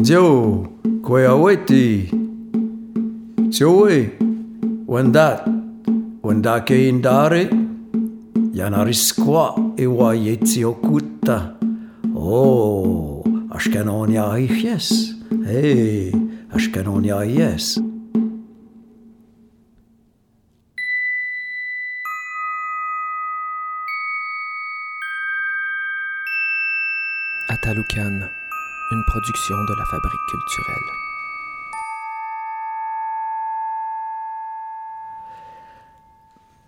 Ndio, kweyaweti. Tiowe, wendat, wendake indare, yanariskwa ewa yeti okuta. Oh, ashkanonia yes. Hey, ashkanonia yes. Ataloukan, une production de la Fabrique culturelle.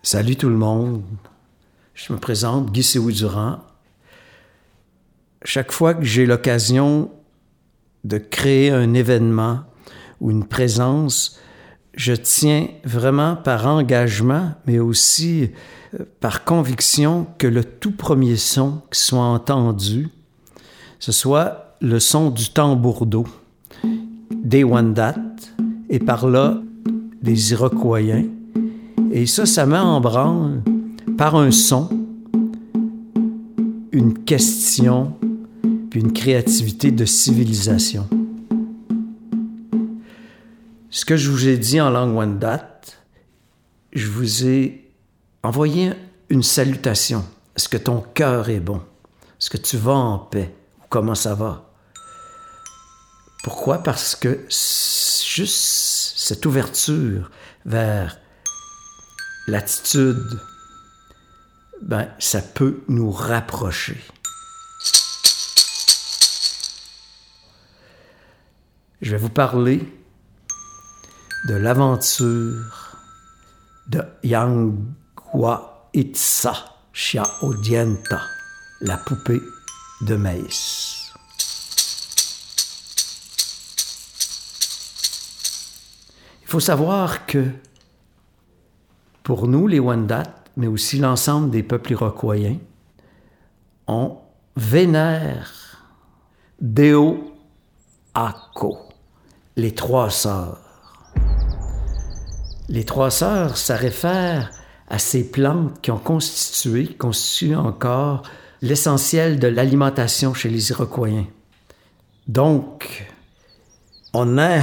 Salut tout le monde. Je me présente, Guy Séoudurand. Chaque fois que j'ai l'occasion de créer un événement ou une présence, je tiens vraiment par engagement, mais aussi euh, par conviction que le tout premier son qui soit entendu, ce soit le son du tambour d'eau, des Wendat, et par là des Iroquois. Et ça, ça met en branle par un son, une question, puis une créativité de civilisation. Ce que je vous ai dit en langue Wendat, je vous ai envoyé une salutation. Est-ce que ton cœur est bon? Est-ce que tu vas en paix? Ou comment ça va? Pourquoi? Parce que juste cette ouverture vers l'attitude, ben, ça peut nous rapprocher. Je vais vous parler de l'aventure de Yangwa Itza Odienta, la poupée de maïs. Faut savoir que pour nous, les Wendat, mais aussi l'ensemble des peuples iroquois, on vénère Deo Ako, les trois sœurs. Les trois sœurs, ça réfère à ces plantes qui ont constitué, constituent encore l'essentiel de l'alimentation chez les Iroquois. Donc, on a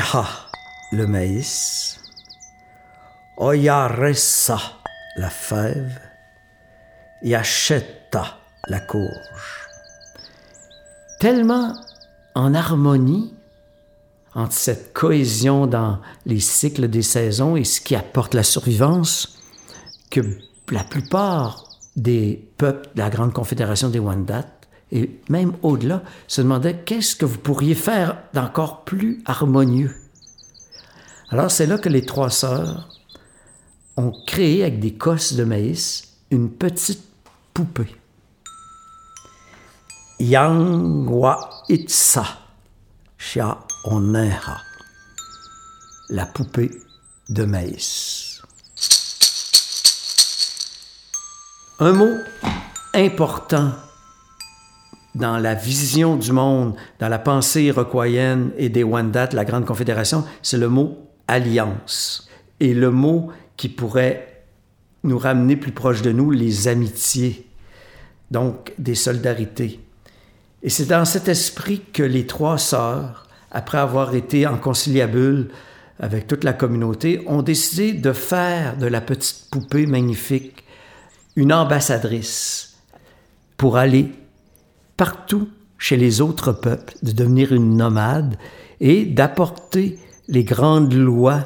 le maïs, Oyaresa, la fève, Yacheta, la courge. Tellement en harmonie entre cette cohésion dans les cycles des saisons et ce qui apporte la survivance, que la plupart des peuples de la Grande Confédération des Wendat, et même au-delà, se demandaient qu'est-ce que vous pourriez faire d'encore plus harmonieux. Alors c'est là que les trois sœurs ont créé avec des cosses de maïs une petite poupée. Yangwa Itsa, Shia Oneha, la poupée de maïs. Un mot important dans la vision du monde, dans la pensée iroquoienne et des Wendat, la Grande Confédération, c'est le mot alliance. Et le mot qui pourrait nous ramener plus proche de nous, les amitiés, donc des solidarités. Et c'est dans cet esprit que les trois sœurs, après avoir été en conciliabule avec toute la communauté, ont décidé de faire de la petite poupée magnifique une ambassadrice pour aller partout chez les autres peuples, de devenir une nomade et d'apporter les grandes lois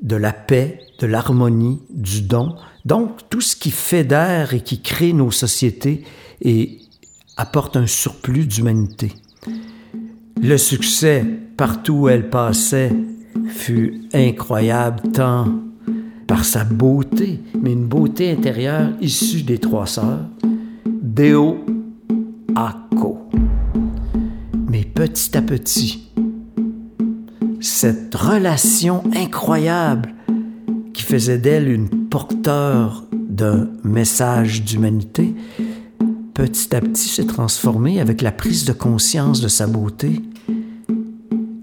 de la paix, de l'harmonie, du don, donc tout ce qui fédère et qui crée nos sociétés et apporte un surplus d'humanité. Le succès, partout où elle passait, fut incroyable tant par sa beauté, mais une beauté intérieure issue des trois sœurs, Deo Ako. Mais petit à petit, cette relation incroyable qui faisait d'elle une porteur d'un message d'humanité, petit à petit s'est transformée avec la prise de conscience de sa beauté,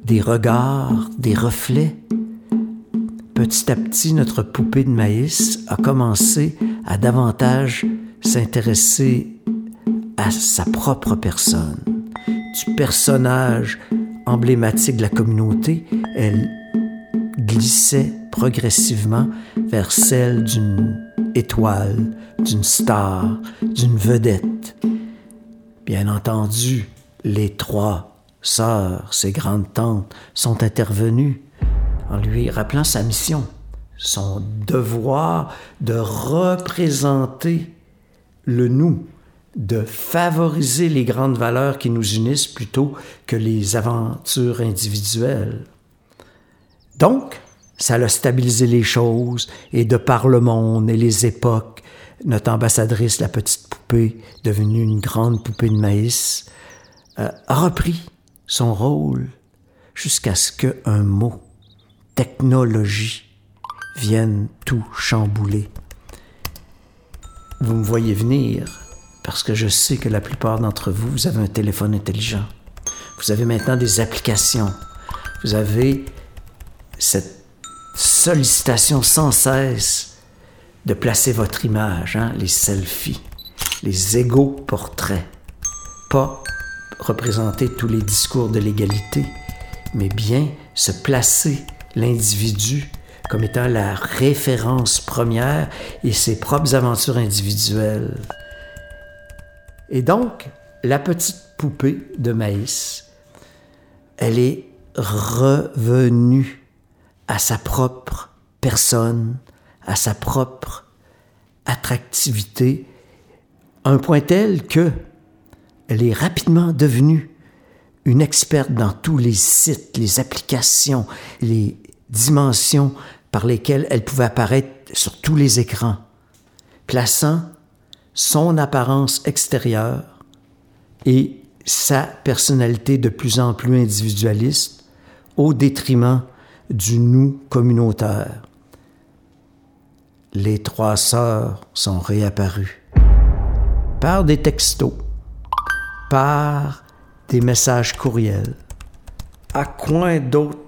des regards, des reflets. Petit à petit, notre poupée de maïs a commencé à davantage s'intéresser à sa propre personne, du personnage emblématique de la communauté, elle glissait progressivement vers celle d'une étoile, d'une star, d'une vedette. Bien entendu, les trois sœurs, ses grandes tantes, sont intervenues en lui rappelant sa mission, son devoir de représenter le nous, de favoriser les grandes valeurs qui nous unissent plutôt que les aventures individuelles. Donc, ça a stabilisé les choses et de par le monde et les époques, notre ambassadrice, la petite poupée, devenue une grande poupée de maïs, euh, a repris son rôle jusqu'à ce qu'un mot, technologie, vienne tout chambouler. Vous me voyez venir parce que je sais que la plupart d'entre vous, vous avez un téléphone intelligent. Vous avez maintenant des applications. Vous avez cette sollicitation sans cesse de placer votre image, hein, les selfies, les égaux portraits. Pas représenter tous les discours de l'égalité, mais bien se placer l'individu comme étant la référence première et ses propres aventures individuelles. Et donc, la petite poupée de maïs, elle est revenue à sa propre personne, à sa propre attractivité, un point tel que elle est rapidement devenue une experte dans tous les sites, les applications, les dimensions par lesquelles elle pouvait apparaître sur tous les écrans, plaçant son apparence extérieure et sa personnalité de plus en plus individualiste au détriment du nous communautaire. Les trois sœurs sont réapparues par des textos, par des messages courriels, à coin d'autres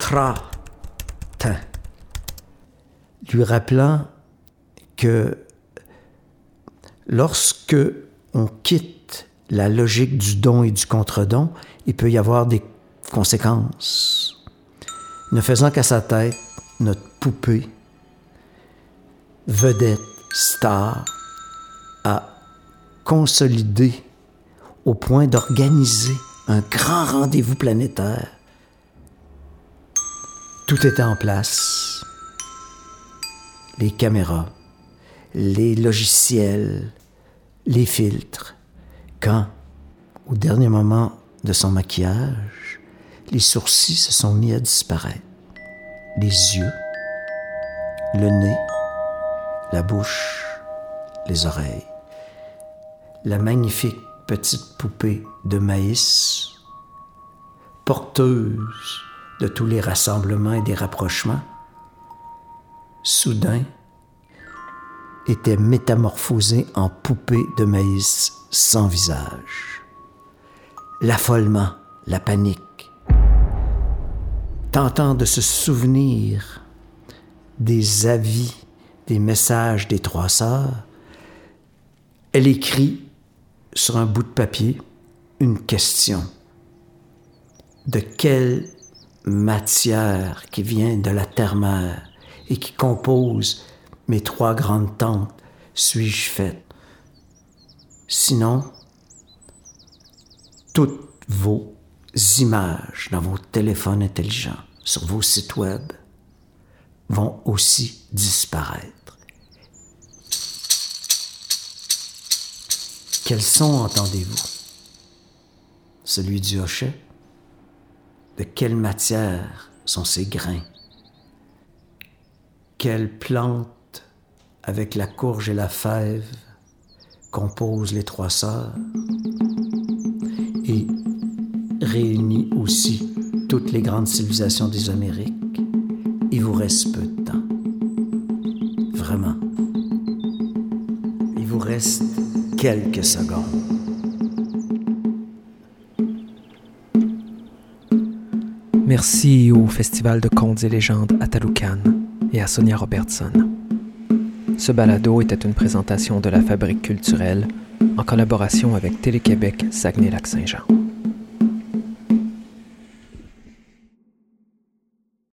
lui rappelant que lorsque on quitte la logique du don et du contre-don, il peut y avoir des conséquences. Ne faisant qu'à sa tête, notre poupée, vedette, star, a consolidé au point d'organiser un grand rendez-vous planétaire. Tout était en place. Les caméras, les logiciels, les filtres. Quand, au dernier moment de son maquillage, les sourcils se sont mis à disparaître. Les yeux, le nez, la bouche, les oreilles. La magnifique petite poupée de maïs, porteuse de tous les rassemblements et des rapprochements, soudain était métamorphosée en poupée de maïs sans visage. L'affolement, la panique, tentant de se souvenir des avis, des messages des trois sœurs, elle écrit sur un bout de papier une question. De quelle matière qui vient de la terre-mère et qui compose mes trois grandes tantes suis-je faite? Sinon, toutes vos images dans vos téléphones intelligents, sur vos sites web, vont aussi disparaître. Quel son entendez-vous Celui du hochet? De quelle matière sont ces grains? Quelle plante avec la courge et la fève compose les trois sœurs Et réunit aussi toutes les grandes civilisations des Amériques. Il vous reste peu de temps. Vraiment. Il vous reste quelques secondes. Merci au Festival de contes et légendes à Taloukan et à Sonia Robertson. Ce balado était une présentation de la Fabrique culturelle en collaboration avec Télé-Québec Saguenay-Lac-Saint-Jean.